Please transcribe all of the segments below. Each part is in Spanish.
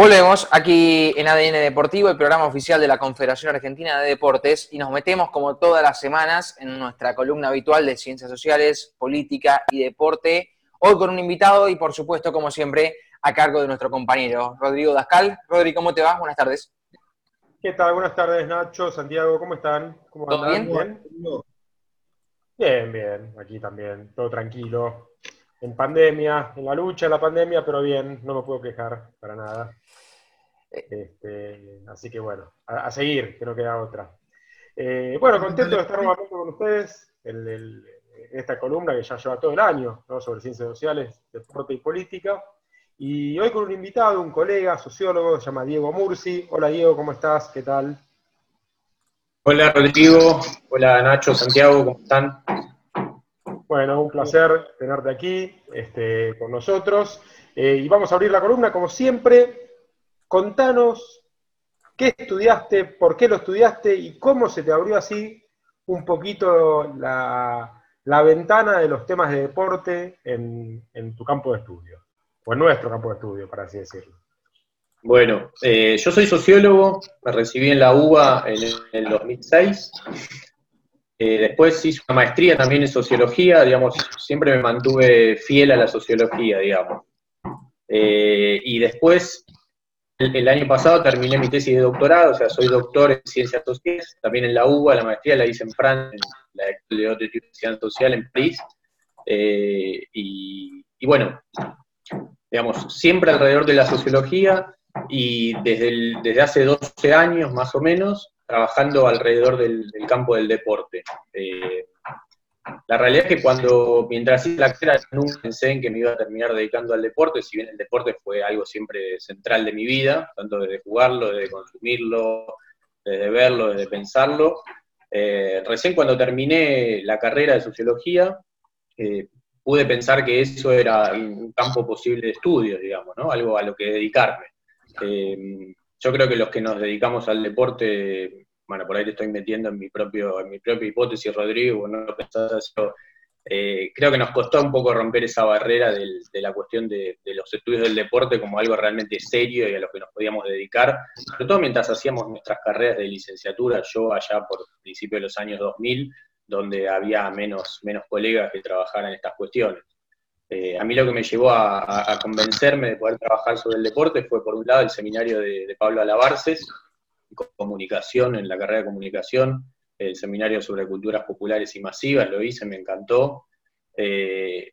Volvemos aquí en ADN Deportivo, el programa oficial de la Confederación Argentina de Deportes, y nos metemos como todas las semanas en nuestra columna habitual de Ciencias Sociales, Política y Deporte, hoy con un invitado y por supuesto, como siempre, a cargo de nuestro compañero Rodrigo Dascal. Rodrigo, ¿cómo te va? Buenas tardes. ¿Qué tal? Buenas tardes, Nacho, Santiago, ¿cómo están? ¿Cómo ¿Todo bien? ¿Bien? Bien, bien, aquí también, todo tranquilo. En pandemia, en la lucha de la pandemia, pero bien, no me puedo quejar para nada. Este, así que bueno, a, seguir, que no queda otra. Eh, bueno, contento de estar nuevamente con ustedes en, esta columna que ya lleva todo el año sobre ciencias sociales, deporte y política. Y hoy con un invitado, un colega, sociólogo, se llama Diego Mursi. Hola Diego, ¿cómo estás? ¿Qué tal? Hola Rodrigo, hola Nacho, Santiago, ¿cómo están? Bueno, un placer tenerte aquí este, con nosotros. Eh, y vamos a abrir la columna, como siempre, Contanos qué estudiaste, por qué lo estudiaste y cómo se te abrió así un poquito la, ventana de los temas de deporte en, tu campo de estudio, o en nuestro campo de estudio, para así decirlo. Bueno, eh, yo soy sociólogo, me recibí en la UBA en el 2006. Eh, después hice una maestría también en sociología, digamos, siempre me mantuve fiel a la sociología, digamos. Eh, y después el, año pasado terminé mi tesis de doctorado, o sea, soy doctor en ciencias sociales, también en la UBA, la maestría la hice en Francia, en la École de Ciencias Social en París. Eh, y, bueno, digamos, siempre alrededor de la sociología y desde, desde hace 12 años más o menos, trabajando alrededor del, campo del deporte. Eh, la realidad es que cuando, mientras hice la carrera, nunca pensé en que me iba a terminar dedicando al deporte, si bien el deporte fue algo siempre central de mi vida, tanto desde jugarlo, desde consumirlo, desde verlo, desde pensarlo. Eh, recién cuando terminé la carrera de sociología, eh, pude pensar que eso era un campo posible de estudio, digamos, ¿no? Algo a lo que dedicarme. Eh, yo creo que los que nos dedicamos al deporte bueno, por ahí te estoy metiendo en mi propio, en mi propia hipótesis, Rodrigo, no eh, creo que nos costó un poco romper esa barrera de la cuestión de, los estudios del deporte como algo realmente serio y a lo que nos podíamos dedicar, sobre todo mientras hacíamos nuestras carreras de licenciatura, yo allá por principio de los años 2000, donde había menos, menos colegas que trabajaran estas cuestiones. Eh, a mí lo que me llevó a, convencerme de poder trabajar sobre el deporte fue, por un lado, el seminario de, de Pablo Alabarces, comunicación, en la carrera de comunicación, el seminario sobre culturas populares y masivas, lo hice, me encantó. Eh,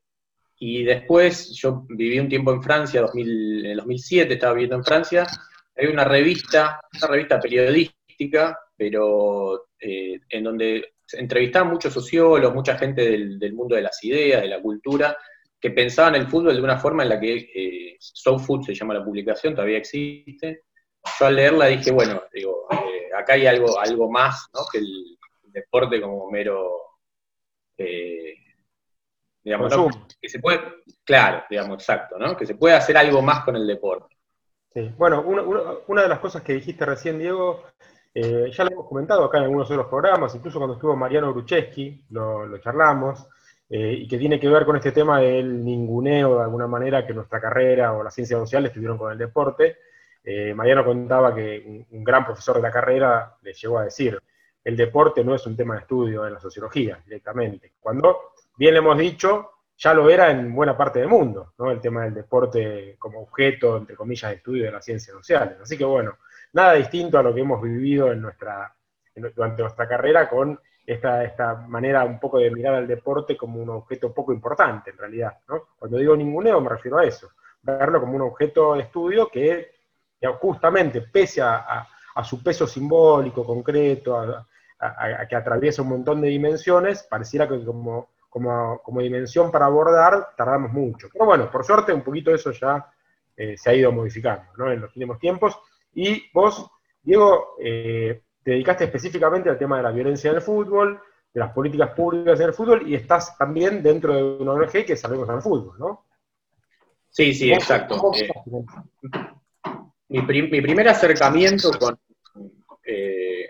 y después yo viví un tiempo en Francia, en el 2007 estaba viviendo en Francia, hay una revista, una revista periodística, pero eh, en donde entrevistaban muchos sociólogos, mucha gente del, mundo de las ideas, de la cultura, que pensaban el fútbol de una forma en la que eh, Food se llama la publicación, todavía existe, yo al leerla dije, bueno, digo, eh, acá hay algo, algo más ¿no? que el deporte como mero, eh, digamos, que se puede, claro, digamos, exacto, ¿no? Que se puede hacer algo más con el deporte. Sí, bueno, una, de las cosas que dijiste recién, Diego, eh, ya lo hemos comentado acá en algunos otros programas, incluso cuando estuvo Mariano Grucheski, lo, charlamos, y que tiene que ver con este tema del ninguneo, de alguna manera, que nuestra carrera o las ciencias sociales tuvieron con el deporte. Eh, Mariano contaba que un, gran profesor de la carrera le llegó a decir, el deporte no es un tema de estudio en la sociología directamente, cuando, bien le hemos dicho, ya lo era en buena parte del mundo, ¿no? el tema del deporte como objeto, entre comillas, de estudio de las ciencias sociales. Así que bueno, nada distinto a lo que hemos vivido en nuestra, durante nuestra carrera con esta, esta manera un poco de mirar al deporte como un objeto poco importante en realidad. ¿no? Cuando digo ninguneo me refiero a eso, verlo como un objeto de estudio que justamente, pese a, su peso simbólico, concreto, a, que atraviesa un montón de dimensiones, pareciera que como, como, dimensión para abordar tardamos mucho. Pero bueno, por suerte un poquito eso ya eh, se ha ido modificando en los últimos tiempos. Y vos, Diego, eh, te dedicaste específicamente al tema de la violencia en el fútbol, de las políticas públicas en el fútbol, y estás también dentro de una ONG que Salvemos al Fútbol, ¿no? Sí, sí, exacto. Eh, mi, primer acercamiento con, eh,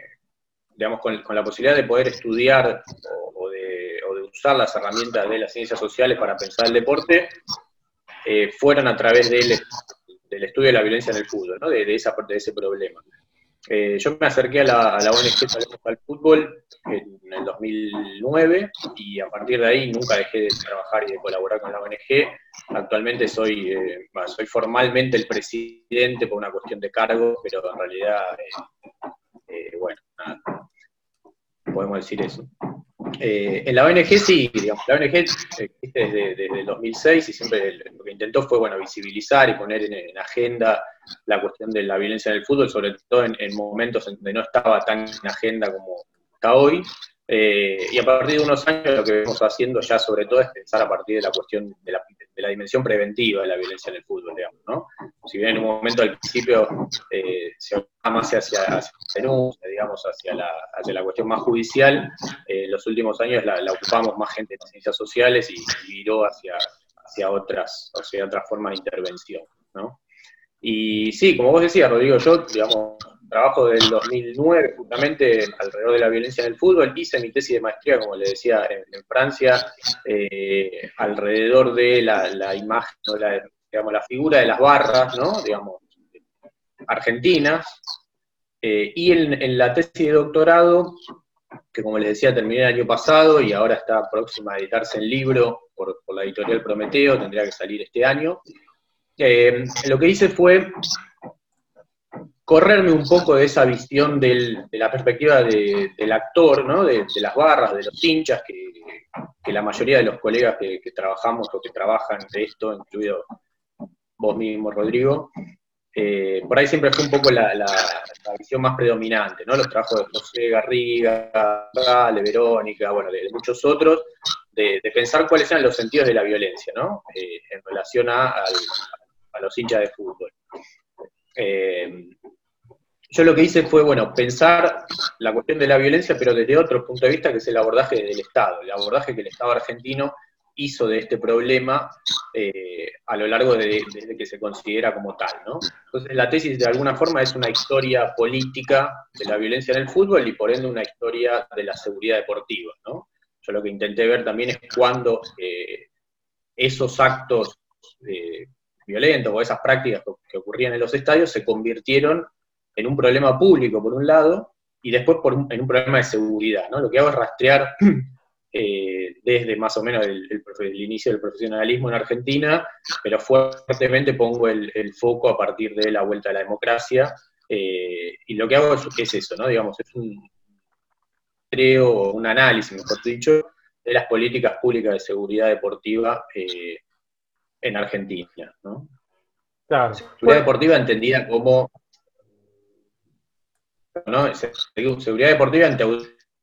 digamos, con, la posibilidad de poder estudiar o, de, usar las herramientas de las ciencias sociales para pensar el deporte eh, fueron a través del, estudio de la violencia en el fútbol, ¿no? de, esa, de ese problema. Eh, yo me acerqué a la, ONG al Fútbol en, el 2009 y a partir de ahí nunca dejé de trabajar y de colaborar con la ONG. Actualmente soy, eh, soy formalmente el presidente por una cuestión de cargo, pero en realidad, eh, bueno, podemos decir eso. En la ONG sí, digamos, la ONG existe desde, desde, el 2006 y siempre lo que intentó fue bueno, visibilizar y poner en agenda la cuestión de la violencia en el fútbol, sobre todo en, momentos en donde no estaba tan en agenda como está hoy. Eh, y a partir de unos años lo que vemos haciendo ya sobre todo es pensar a partir de la cuestión de la, dimensión preventiva de la violencia en el fútbol, digamos, ¿no? Si bien en un momento al principio eh, se va más hacia, hacia denuncia, digamos, hacia la, hacia la cuestión más judicial, en eh, los últimos años la, ocupamos más gente en ciencias sociales y, viró hacia, hacia, otras, hacia otras formas de intervención, ¿no? Y sí, como vos decías, Rodrigo, yo, digamos, trabajo del 2009 justamente alrededor de la violencia en el fútbol, hice mi tesis de maestría, como le decía, en, Francia, eh, alrededor de la, imagen, la, digamos, la figura de las barras, ¿no? Digamos, argentinas, eh, y en, la tesis de doctorado, que como les decía, terminé el año pasado y ahora está próxima a editarse el libro por, por la editorial Prometeo, tendría que salir este año, eh, lo que hice fue correrme un poco de esa visión de la perspectiva del actor, ¿no? de, las barras, de los hinchas, que, la mayoría de los colegas que, trabajamos o que trabajan de esto, incluido vos mismo, Rodrigo, eh, por ahí siempre fue un poco la, visión más predominante, ¿no? Los trabajos de José Garriga, de Verónica, bueno, de, muchos otros, de, pensar cuáles eran los sentidos de la violencia, ¿no? Eh, en relación a, los hinchas de fútbol. Eh, yo lo que hice fue, bueno, pensar la cuestión de la violencia, pero desde otro punto de vista, que es el abordaje del Estado, el abordaje que el Estado argentino hizo de este problema eh, a lo largo de, desde que se considera como tal, ¿no? Entonces la tesis de alguna forma es una historia política de la violencia en el fútbol y por ende una historia de la seguridad deportiva, ¿no? Yo lo que intenté ver también es cuando eh, esos actos violentos o esas prácticas que ocurrían en los estadios se convirtieron en un problema público, por un lado, y después en un problema de seguridad. ¿no? Lo que hago es rastrear eh, desde más o menos el, inicio del profesionalismo en Argentina, pero fuertemente pongo el, foco a partir de la vuelta a la democracia, eh, y lo que hago es, eso, ¿no? Digamos, es un, creo, un análisis, mejor dicho, de las políticas públicas de seguridad deportiva eh, en Argentina. ¿no? Claro. Seguridad deportiva entendida como. ¿No? Seguridad deportiva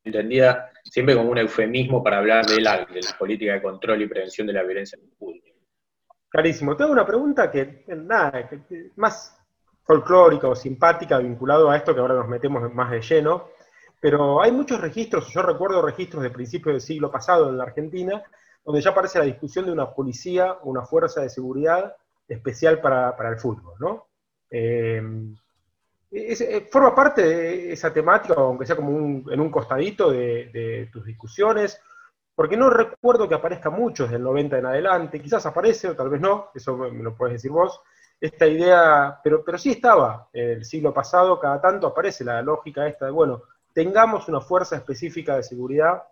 entendida siempre como un eufemismo para hablar de la, política de control y prevención de la violencia en el público. Clarísimo. Tengo una pregunta que, nada, más folclórica o simpática vinculado a esto que ahora nos metemos más de lleno, pero hay muchos registros, yo recuerdo registros de principios del siglo pasado en la Argentina, donde ya aparece la discusión de una policía una fuerza de seguridad especial para, el fútbol, ¿no? Eh, eh, ¿Forma parte de esa temática, aunque sea como en un costadito de, tus discusiones? Porque no recuerdo que aparezca mucho desde el 90 en adelante, quizás aparece o tal vez no, eso me lo puedes decir vos, esta idea, pero, pero sí estaba el siglo pasado, cada tanto aparece la lógica esta de, bueno, tengamos una fuerza específica de seguridad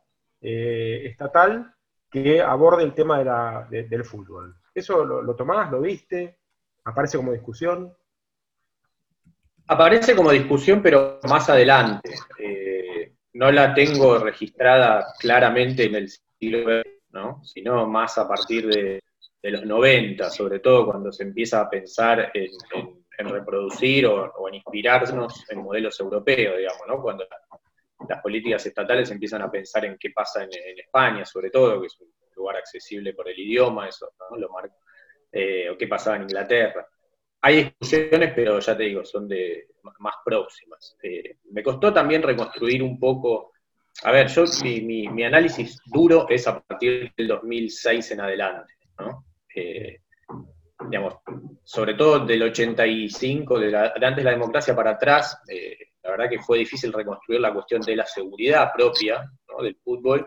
eh, estatal que aborde el tema del fútbol. ¿Eso lo, tomás, lo viste? ¿Aparece como discusión? Aparece como discusión, pero más adelante. Eh, no la tengo registrada claramente en el siglo XX, ¿no? sino más a partir de, los 90, sobre todo cuando se empieza a pensar en, reproducir o, en inspirarnos en modelos europeos, digamos, ¿no? cuando las políticas estatales empiezan a pensar en qué pasa en, España, sobre todo, que es un lugar accesible por el idioma, eso, ¿no? Lo eh, o qué pasaba en Inglaterra. Hay discusiones, pero ya te digo, son de más próximas. Eh, me costó también reconstruir un poco, a ver, yo mi, análisis duro es a partir del 2006 en adelante, ¿no? Eh, digamos, sobre todo del 85, de, antes de la democracia para atrás, la verdad que fue difícil reconstruir la cuestión de la seguridad propia del fútbol,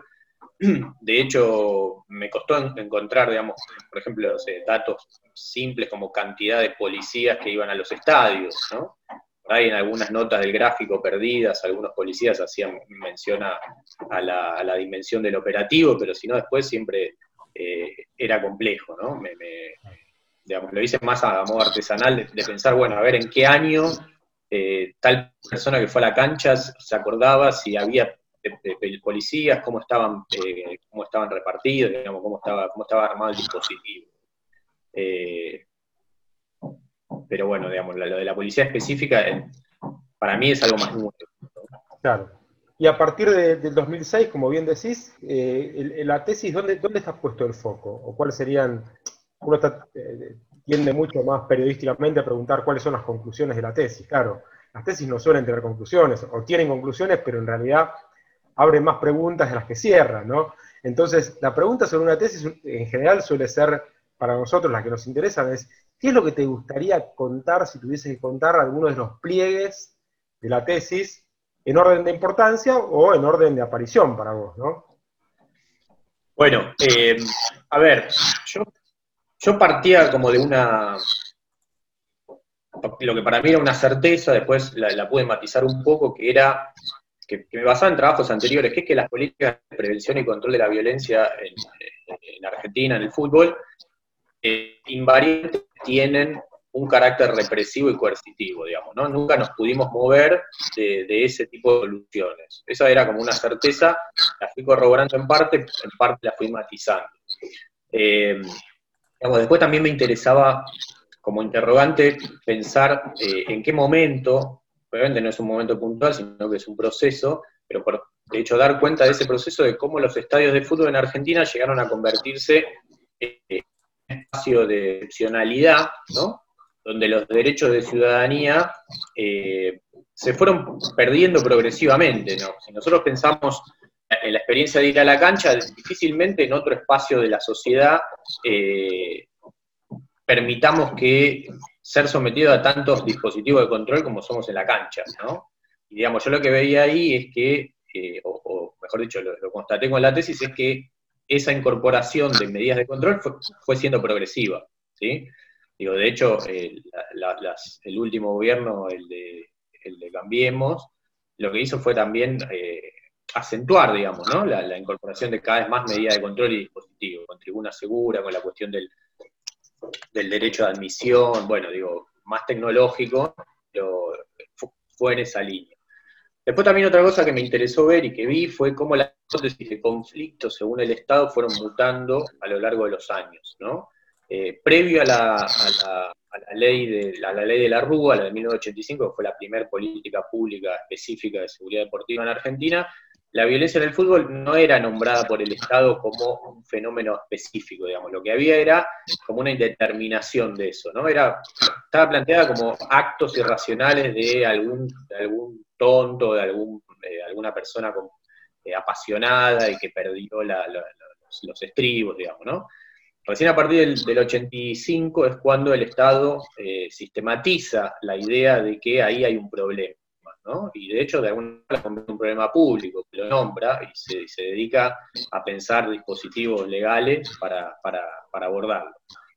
De hecho, me costó encontrar, digamos, por ejemplo, datos simples como cantidad de policías que iban a los estadios, ¿no? Hay en algunas notas del gráfico perdidas, algunos policías hacían mención a, la, dimensión del operativo, pero si no, después siempre eh, era complejo, ¿no? Me, digamos, lo hice más a, modo artesanal de, pensar, bueno, a ver en qué año eh, tal persona que fue a la cancha se acordaba si había policías, cómo estaban, eh, cómo estaban repartidos, digamos, cómo estaba, cómo estaba armado el dispositivo. Eh, pero bueno, digamos, lo de la policía específica para mí es algo más nuevo. Claro. Y a partir del 2006, como bien decís, eh, la tesis, ¿dónde, ¿dónde está puesto el foco? ¿O cuáles serían, uno tiende mucho más periodísticamente a preguntar cuáles son las conclusiones de la tesis. Claro, las tesis no suelen tener conclusiones, o tienen conclusiones, pero en realidad abren más preguntas de las que cierran, ¿no? Entonces, la pregunta sobre una tesis en general suele ser, para nosotros, la que nos interesa, es, ¿qué es lo que te gustaría contar si tuvieses que contar algunos de los pliegues de la tesis en orden de importancia o en orden de aparición para vos, ¿no? Bueno, eh, a ver, yo, partía como de una, lo que para mí era una certeza, después la, la pude matizar un poco, que era que, me basaba en trabajos anteriores, que es que las políticas de prevención y control de la violencia en, Argentina, en el fútbol, eh, invariantemente tienen un carácter represivo y coercitivo, digamos, ¿no? Nunca nos pudimos mover de, ese tipo de soluciones. Esa era como una certeza, la fui corroborando en parte, en parte la fui matizando. Eh, después también me interesaba, como interrogante, pensar eh, en qué momento obviamente no es un momento puntual, sino que es un proceso, pero por de hecho dar cuenta de ese proceso de cómo los estadios de fútbol en Argentina llegaron a convertirse en un espacio de excepcionalidad, donde los derechos de ciudadanía eh, se fueron perdiendo progresivamente. Si nosotros pensamos en la experiencia de ir a la cancha, difícilmente en otro espacio de la sociedad eh, permitamos que ser sometido a tantos dispositivos de control como somos en la cancha, ¿no? Y digamos, yo lo que veía ahí es que, eh, o, mejor dicho, lo, constaté con la tesis, es que esa incorporación de medidas de control fue, siendo progresiva, ¿sí? Digo, de hecho, el último gobierno, el de, el de Cambiemos, lo que hizo fue también eh, acentuar, digamos, ¿no? La, la, incorporación de cada vez más medidas de control y dispositivos, con tribuna segura, con la cuestión del, del derecho de admisión, bueno, digo, más tecnológico, pero fue en esa línea. Después también otra cosa que me interesó ver y que vi fue cómo las hipótesis de conflicto según el Estado fueron mutando a lo largo de los años, ¿no? Eh, previo a la, ley de, la ley de la Rúa, la de 1985, que fue la primera política pública específica de seguridad deportiva en Argentina, la violencia en el fútbol no era nombrada por el Estado como un fenómeno específico, digamos, lo que había era como una indeterminación de eso, ¿no? Era, estaba planteada como actos irracionales de algún, algún tonto, de algún, alguna persona eh, apasionada y que perdió los, estribos, digamos, ¿no? Recién a partir del, 85 es cuando el Estado eh, sistematiza la idea de que ahí hay un problema. Y de hecho, de alguna manera, un problema público, que lo nombra y se, dedica a pensar dispositivos legales para, abordarlo.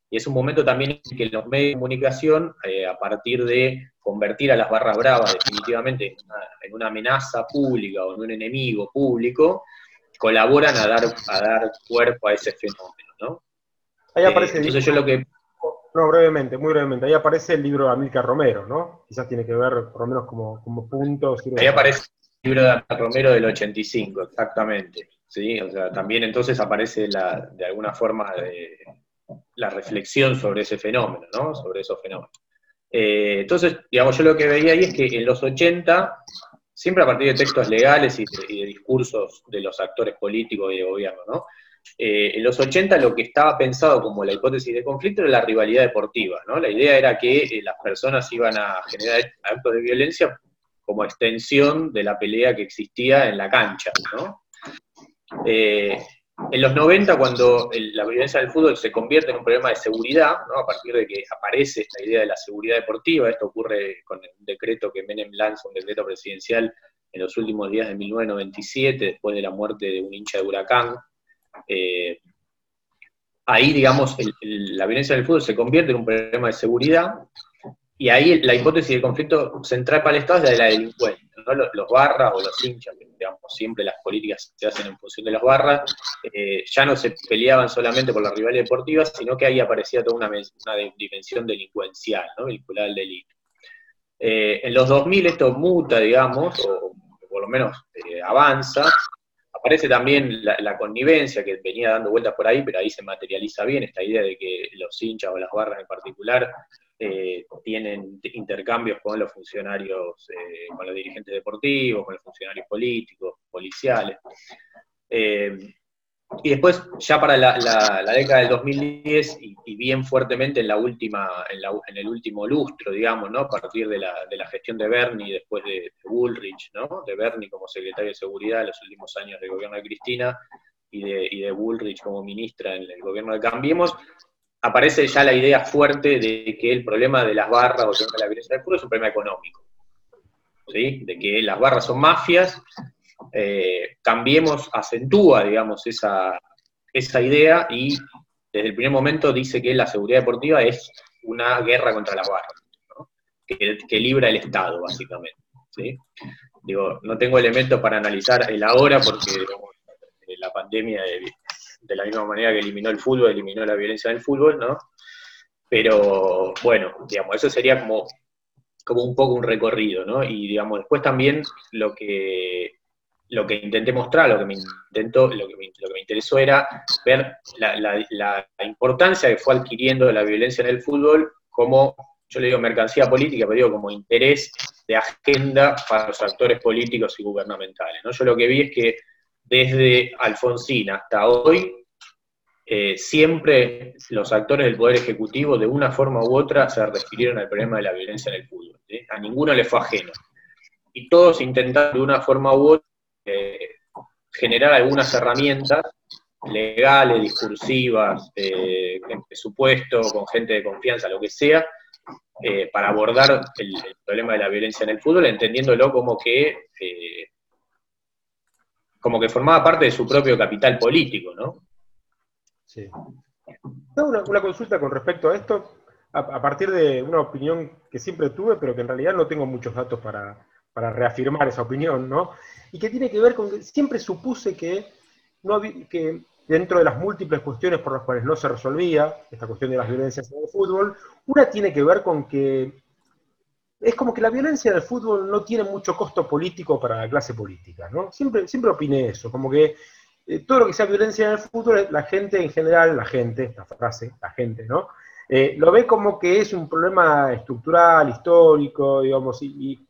Y es un momento también en que los medios de comunicación, eh, a partir de convertir a las barras bravas definitivamente en una, amenaza pública o en un enemigo público, colaboran a dar, a dar cuerpo a ese fenómeno, ¿no? Ahí aparece eh, entonces yo lo que no, brevemente, muy brevemente. Ahí aparece el libro de Amílcar Romero, ¿no? Quizás tiene que ver, por lo menos como, como puntos. Ahí aparece el libro de Amílcar Romero del 85, exactamente. ¿sí? O sea, también entonces aparece la, de alguna forma la reflexión sobre ese fenómeno, ¿no? Sobre esos fenómenos. Eh, entonces, digamos, yo lo que veía ahí es que en los 80, siempre a partir de textos legales y de discursos de los actores políticos y de gobierno, ¿no? Eh, en los 80 lo que estaba pensado como la hipótesis de conflicto era la rivalidad deportiva, ¿no? La idea era que eh, las personas iban a generar actos de violencia como extensión de la pelea que existía en la cancha, ¿no? Eh, en los 90, cuando la violencia del fútbol se convierte en un problema de seguridad, a partir de que aparece esta idea de la seguridad deportiva, esto ocurre con el decreto que Menem lanza, un decreto presidencial en los últimos días de 1997, después de la muerte de un hincha de Huracán, eh, ahí, digamos, la violencia del fútbol se convierte en un problema de seguridad, y ahí la hipótesis del conflicto central para el Estado es la de la delincuencia, los, barras o los hinchas, digamos, siempre las políticas se hacen en función de los barras, eh, ya no se peleaban solamente por la rivalidad deportiva, sino que ahí aparecía toda una, dimensión delincuencial, vinculada al delito. Eh, en los 2000 esto muta, digamos, o por lo menos avanza, aparece también la, connivencia que venía dando vueltas por ahí, pero ahí se materializa bien esta idea de que los hinchas o las barras en particular eh, tienen intercambios con los funcionarios, eh, con los dirigentes deportivos, con los funcionarios políticos, policiales. Eh, y después, ya para la, década del 2010, y, bien fuertemente en la última, en, el último lustro, digamos, ¿no? A partir de la, gestión de Bernie y después de, Bullrich, ¿no? De Bernie como secretario de Seguridad en los últimos años del gobierno de Cristina y de, y de Bullrich como ministra en el gobierno de Cambiemos, aparece ya la idea fuerte de que el problema de las barras o de la violencia del fútbol es un problema económico. ¿sí? De que las barras son mafias. Eh, cambiemos, acentúa, digamos, esa, esa idea y desde el primer momento dice que la seguridad deportiva es una guerra contra las barras, que, libra el Estado, básicamente. Digo, no tengo elementos para analizar el ahora porque la pandemia de, de la misma manera que eliminó el fútbol, eliminó la violencia del fútbol, ¿no? Pero bueno, digamos, eso sería como, como un poco un recorrido, ¿no? Y digamos, después también lo que, lo que intenté mostrar, lo que me intentó, lo que me, lo que me interesó era ver la, importancia que fue adquiriendo la violencia en el fútbol como, yo le digo mercancía política, pero digo como interés de agenda para los actores políticos y gubernamentales. Yo lo que vi es que desde Alfonsín hasta hoy, eh, siempre los actores del Poder Ejecutivo, de una forma u otra, se refirieron al problema de la violencia en el fútbol. A ninguno le fue ajeno. Y todos intentaron de una forma u otra eh, generar algunas herramientas legales, discursivas, eh, en presupuesto, con gente de confianza, lo que sea, para abordar el, el, problema de la violencia en el fútbol, entendiéndolo como que como que formaba parte de su propio capital político, ¿no? Sí. Una, una consulta con respecto a esto, a, partir de una opinión que siempre tuve, pero que en realidad no tengo muchos datos para, reafirmar esa opinión, ¿no? Y que tiene que ver con que siempre supuse que, no que dentro de las múltiples cuestiones por las cuales no se resolvía esta cuestión de las violencias en el fútbol, una tiene que ver con que es como que la violencia del fútbol no tiene mucho costo político para la clase política, ¿no? Siempre, siempre opiné eso, como que eh, todo lo que sea violencia en el fútbol, la gente en general, la gente, esta frase, la gente, ¿no? Eh, lo ve como que es un problema estructural, histórico, digamos, y,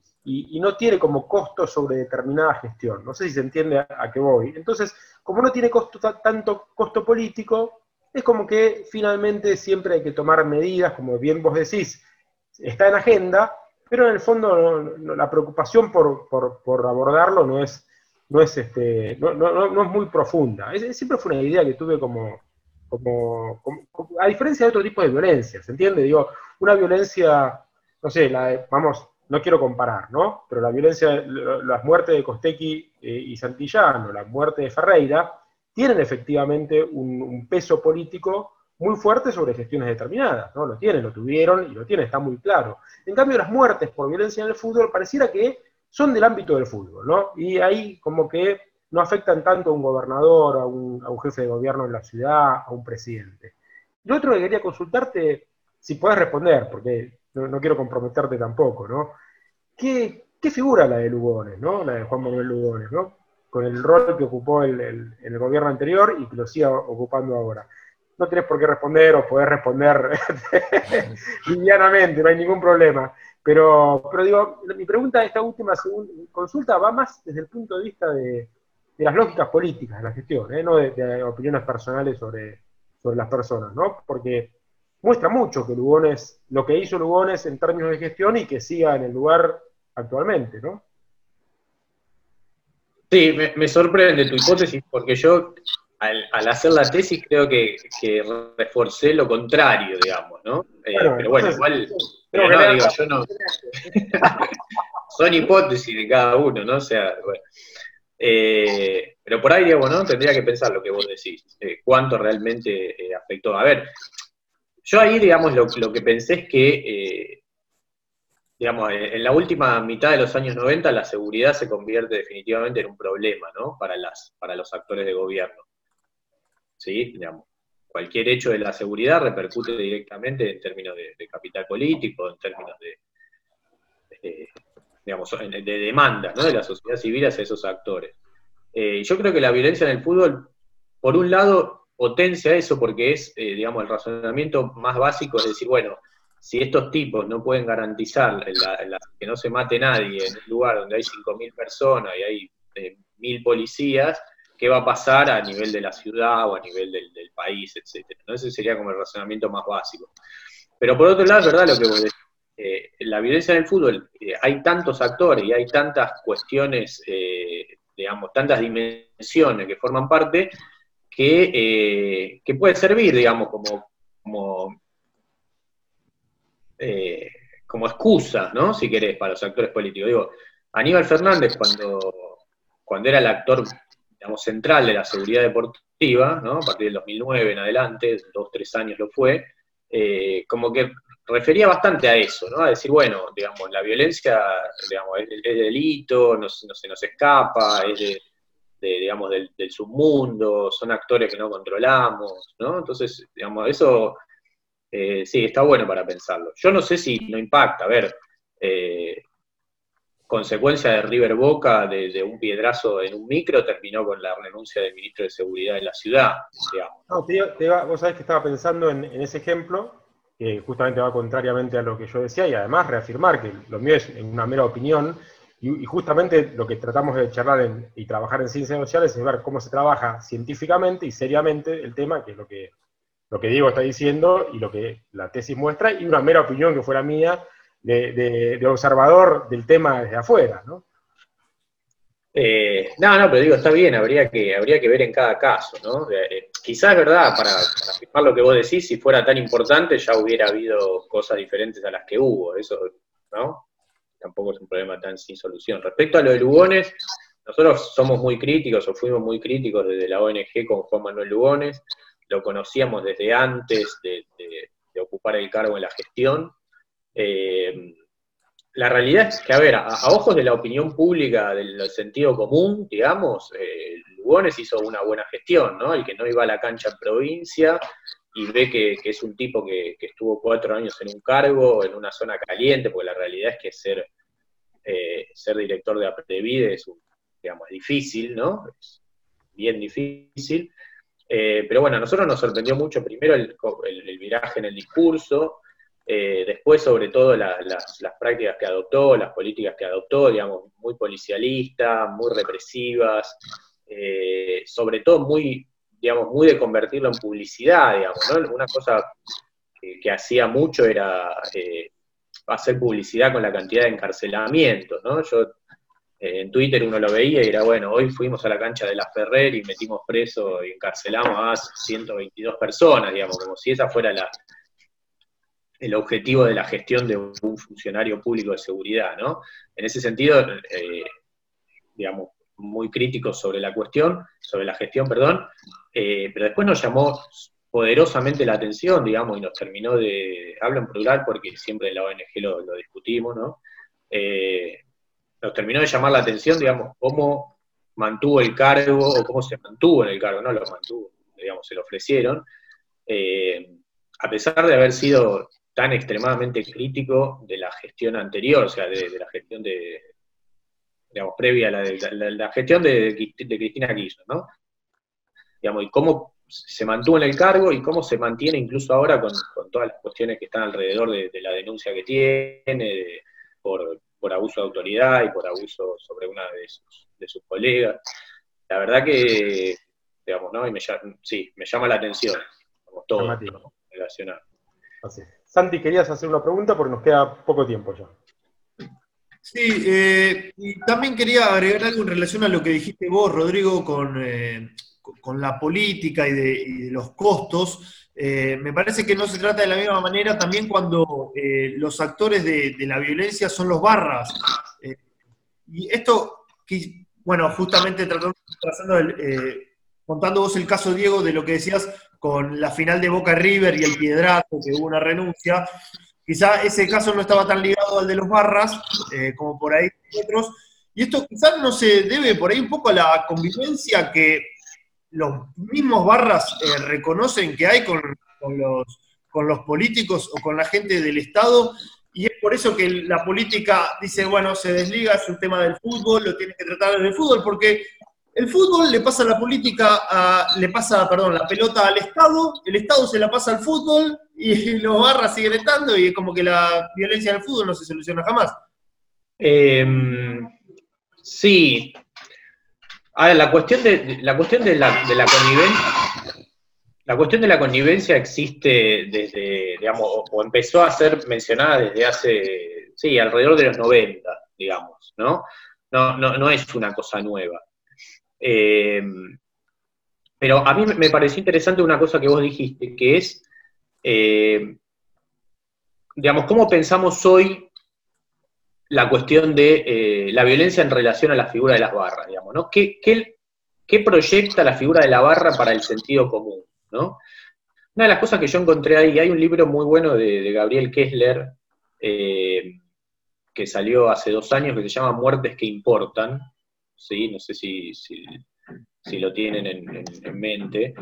no tiene como costo sobre determinada gestión. No sé si se entiende a, qué voy. Entonces, como no tiene costo, tanto costo político, es como que finalmente siempre hay que tomar medidas, como bien vos decís, está en agenda, pero en el fondo la preocupación por, abordarlo no es, no es, este, no, no, es muy profunda. siempre fue una idea que tuve como, como, a diferencia de otro tipo de violencia, ¿se entiende? Digo, una violencia, no sé, la vamos, no quiero comparar, ¿no? Pero la violencia, las muertes de Costequi eh, y Santillano, la muerte de Ferreira, tienen efectivamente un peso político muy fuerte sobre gestiones determinadas, ¿no? Lo tienen, lo tuvieron y lo tienen, está muy claro. En cambio, las muertes por violencia en el fútbol pareciera que son del ámbito del fútbol, ¿no? Y ahí como que no afectan tanto a un gobernador, a un, jefe de gobierno en la ciudad, a un presidente. Lo otro que quería consultarte, si puedes responder, porque no, quiero comprometerte tampoco, ¿no? ¿Qué, figura la de Lugones, ¿no? La de Juan Manuel Lugones, ¿no? Con el rol que ocupó en el gobierno anterior y que lo siga ocupando ahora no tenés por qué responder o podés responder livianamente, no hay ningún problema. Pero, pero digo, mi pregunta de esta última consulta va más desde el punto de vista de, las lógicas políticas de la gestión, ¿eh? no de, opiniones personales sobre, sobre las personas, ¿no? Porque muestra mucho que Lugones, lo que hizo Lugones en términos de gestión y que siga en el lugar actualmente, ¿no? Sí, me sorprende tu hipótesis porque yo al, hacer la tesis creo que, reforcé lo contrario, digamos, ¿no? Eh, pero bueno, igual, pero no, digo, yo no. Son hipótesis de cada uno, ¿no? O sea, bueno. Eh, Pero por ahí, Diego, ¿no? Tendría que pensar lo que vos decís, eh, cuánto realmente eh, afectó. A ver, yo ahí, digamos, lo, que pensé es que, eh, digamos, en la última mitad de los años 90 la seguridad se convierte definitivamente en un problema, ¿no? Para, las, para los actores de gobierno. ¿Sí? Digamos, cualquier hecho de la seguridad repercute directamente en términos de, capital político, en términos de, digamos, de demanda ¿no? de la sociedad civil hacia esos actores. Eh, yo creo que la violencia en el fútbol, por un lado, potencia eso porque es, eh, digamos, el razonamiento más básico, es decir, bueno, si estos tipos no pueden garantizar que no se mate nadie en un lugar donde hay 5.000 personas y hay 1.000 eh, policías, ¿qué va a pasar a nivel de la ciudad o a nivel del, país, etcétera? Ese sería como el razonamiento más básico. Pero por otro lado, verdad lo que decís. la violencia en el fútbol, hay tantos actores y hay tantas cuestiones digamos, tantas dimensiones que forman parte, que, eh, que puede servir, digamos, como, como, eh, excusa, ¿no? Si querés, para los actores políticos. Digo, Aníbal Fernández, cuando, cuando era el actor, digamos, central de la seguridad deportiva, ¿no? A partir del 2009 en adelante, dos, tres años lo fue, eh, como que refería bastante a eso, ¿no? A decir, bueno, digamos, la violencia, digamos, es, delito, no, se nos escapa, es de, digamos, del, submundo, son actores que no controlamos, ¿no? Entonces, digamos, eso eh, sí, está bueno para pensarlo. Yo no sé si no impacta, a ver, eh, consecuencia de River Boca de, un piedrazo en un micro terminó con la renuncia del ministro de Seguridad de la ciudad. No, te, vos sabés que estaba pensando en ese ejemplo, que justamente va contrariamente a lo que yo decía, y además reafirmar que lo mío es una mera opinión, y, justamente lo que tratamos de charlar y trabajar en ciencias sociales es ver cómo se trabaja científicamente y seriamente el tema, que es lo que, lo que Diego está diciendo y lo que la tesis muestra, y una mera opinión que fuera mía de, observador del tema desde afuera, ¿no? Eh, no, no, pero digo, está bien, habría que, habría que ver en cada caso, ¿no? Eh, quizás es verdad, para, para lo que vos decís, si fuera tan importante ya hubiera habido cosas diferentes a las que hubo, eso, ¿no? Tampoco es un problema tan sin solución. Respecto a lo de Lugones, nosotros somos muy críticos o fuimos muy críticos desde la ONG con Juan Manuel Lugones, lo conocíamos desde antes de, ocupar el cargo en la gestión. Eh, la realidad es que, a ver, a, ojos de la opinión pública, del, sentido común, digamos, eh, Lugones hizo una buena gestión, ¿no? El que no iba a la cancha en provincia y ve que, es un tipo que, estuvo cuatro años en un cargo, en una zona caliente, porque la realidad es que ser, eh, ser director de APTVID es, digamos, difícil, ¿no? Es bien difícil. Eh, pero bueno, a nosotros nos sorprendió mucho primero el viraje en el discurso, eh, después, sobre todo, las, prácticas que adoptó, las políticas que adoptó, digamos, muy policialistas, muy represivas, sobre todo muy, digamos, muy de convertirlo en publicidad, digamos, ¿no? Una cosa que, hacía mucho era hacer publicidad con la cantidad de encarcelamientos, ¿no? Yo en Twitter uno lo veía y era, bueno, hoy fuimos a la cancha de la Ferrer y metimos preso y encarcelamos a 122 personas, digamos, como si esa fuera el objetivo de la gestión de un funcionario público de seguridad, ¿no? En ese sentido, eh, digamos, muy críticos sobre la cuestión, sobre la gestión, perdón, eh, pero después nos llamó poderosamente la atención, digamos, y nos terminó de, hablo en plural porque siempre en la ONG lo, discutimos, ¿no? Eh, nos terminó de llamar la atención, digamos, cómo mantuvo el cargo, o cómo se mantuvo en el cargo, no lo mantuvo, digamos, se lo ofrecieron, a pesar de haber sido tan extremadamente crítico de la gestión anterior, o sea, de, la gestión de, digamos, previa a la, la, gestión de, Cristina Kirchner, ¿no? Digamos, y cómo se mantuvo en el cargo y cómo se mantiene incluso ahora con, todas las cuestiones que están alrededor de, la denuncia que tiene por, abuso de autoridad y por abuso sobre una de sus, de sus colegas. La verdad que, digamos, ¿no? Y me, sí, me llama la atención, como todo relacionado. Así. Santi, querías hacer una pregunta porque nos queda poco tiempo ya. Sí, eh, y también quería agregar algo en relación a lo que dijiste vos, Rodrigo, con, eh, la política y de, los costos. Eh, me parece que no se trata de la misma manera también cuando los actores de, la violencia son los barras. y esto, bueno, justamente tratando eh, contando vos el caso, Diego, de lo que decías con la final de Boca River y el Piedrazo, que hubo una renuncia. Quizá ese caso no estaba tan ligado al de los Barras, eh, como por ahí otros. Y esto quizás no se debe por ahí un poco a la convivencia que los mismos Barras eh, reconocen que hay con, los, con los políticos o con la gente del Estado. Y es por eso que la política dice, bueno, se desliga, es un tema del fútbol, lo tiene que tratar desde el fútbol, porque el fútbol le pasa la política, le pasa, perdón, la pelota al Estado, el Estado se la pasa al fútbol y los barras siguen estando y es como que la violencia del fútbol no se soluciona jamás. Em, sí. La cuestión de la cuestión de la, de connivencia existe desde, digamos, o empezó a ser mencionada desde hace, sí, alrededor de los 90, digamos, ¿no? No, no, no es una cosa nueva. Eh, pero a mí me pareció interesante una cosa que vos dijiste, que es, eh, digamos, cómo pensamos hoy la cuestión de eh, la violencia en relación a la figura de las barras, digamos, ¿no? ¿Qué, proyecta la figura de la barra para el sentido común, ¿no? Una de las cosas que yo encontré ahí, hay un libro muy bueno de, Gabriel Kessler, que salió hace dos años, que se llama Muertes que Importan, ¿sí? no sé si, si, lo tienen en, mente,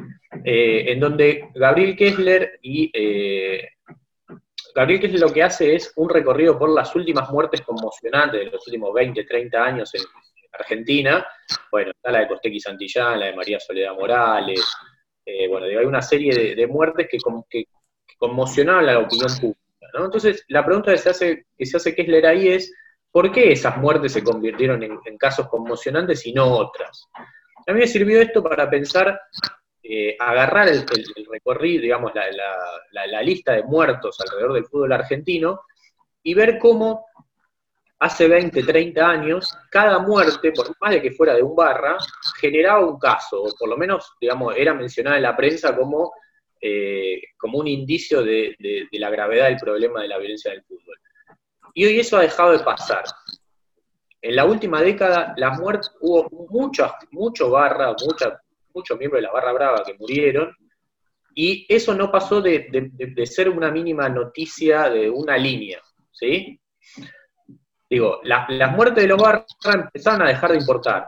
eh, en donde Gabriel Kessler y eh, Gabriel lo que hace es un recorrido por las últimas muertes conmocionantes de los últimos 20, 30 años en, Argentina. Bueno, está la de Costequi Santillán, la de María Soledad Morales, eh, bueno, hay una serie de, muertes que, que, conmocionaban la opinión pública. Entonces, la pregunta que se hace, que se hace Kessler ahí es, ¿Por qué esas muertes se convirtieron en, casos conmocionantes y no otras? A mí me sirvió esto para pensar, eh, agarrar el, recorrido, digamos, la, lista de muertos alrededor del fútbol argentino y ver cómo hace 20, 30 años, cada muerte, por más de que fuera de un barra, generaba un caso, o por lo menos, digamos, era mencionada en la prensa como, eh, como un indicio de, la gravedad del problema de la violencia del fútbol. Y hoy eso ha dejado de pasar. En la última década, la muerte, hubo muchos, mucho barra, muchos miembros de la barra brava que murieron, y eso no pasó de, ser una mínima noticia de una línea, ¿sí? Digo, las muertes de los barras empezaron a dejar de importar,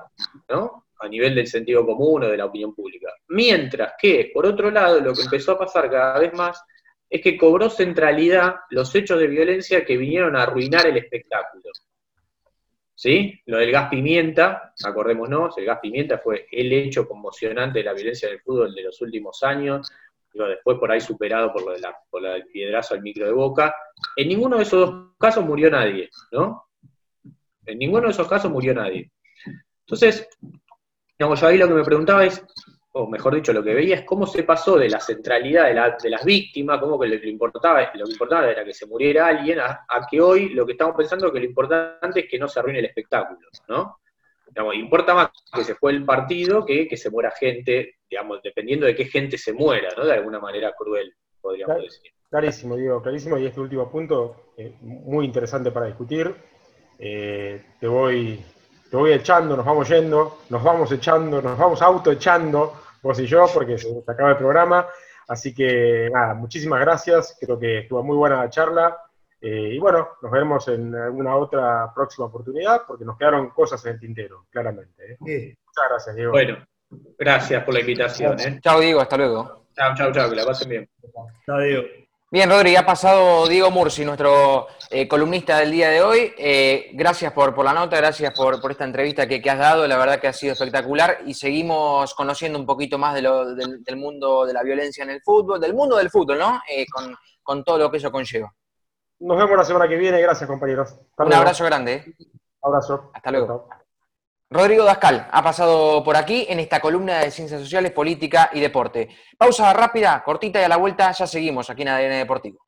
¿no? A nivel del sentido común o de la opinión pública. Mientras que, por otro lado, lo que empezó a pasar cada vez más es que cobró centralidad los hechos de violencia que vinieron a arruinar el espectáculo. ¿Sí? Lo del gas pimienta, acordémonos, el gas pimienta fue el hecho conmocionante de la violencia del fútbol de los últimos años, después por ahí superado por lo, del piedrazo al micro de boca. En ninguno de esos dos casos murió nadie, ¿no? En ninguno de esos casos murió nadie. Entonces, digamos, yo ahí lo que me preguntaba es, o mejor dicho, lo que veía es cómo se pasó de la centralidad de, las víctias, cómo que lo que, importaba, lo que importaba era que se muriera alguien, a, que hoy lo que estamos pensando es que lo importante es que no se arruine el espectáculo, ¿no? Digamos, importa más que se fue el partido que que se muera gente, digamos, dependiendo de qué gente se muera, ¿no? De alguna manera cruel, podríamos decir. Clarísimo, Diego, clarísimo, y este último punto, eh, muy interesante para discutir. Eh, te voy te voy echando, nos vamos yendo, nos vamos echando, nos vamos auto echando vos y yo, porque se, acaba el programa. Así que nada, muchísimas gracias, creo que estuvo muy buena la charla. Eh, y bueno, nos vemos en alguna otra próxima oportunidad, porque nos quedaron cosas en el tintero, claramente. ¿eh? Muchas gracias, Diego. Bueno, gracias por la invitación. ¿eh? Chao, Diego, hasta luego. Chao, chao, chao, que la pasen bien. Chao, Diego. Bien, Rodri, ha pasado Diego Mursi, nuestro eh, columnista del día de hoy. Eh, gracias por, la nota, gracias por, esta entrevista que, has dado, la verdad que ha sido espectacular y seguimos conociendo un poquito más de lo, del, mundo de la violencia en el fútbol, del mundo del fútbol, ¿no? Eh, con, todo lo que eso conlleva. Nos vemos la semana que viene, gracias compañeros. un abrazo grande. Abrazo. Hasta luego. Rodrigo Dascal ha pasado por aquí en esta columna de Ciencias Sociales, Política y Deporte. Pausa rápida, cortita y a la vuelta ya seguimos aquí en ADN Deportivo.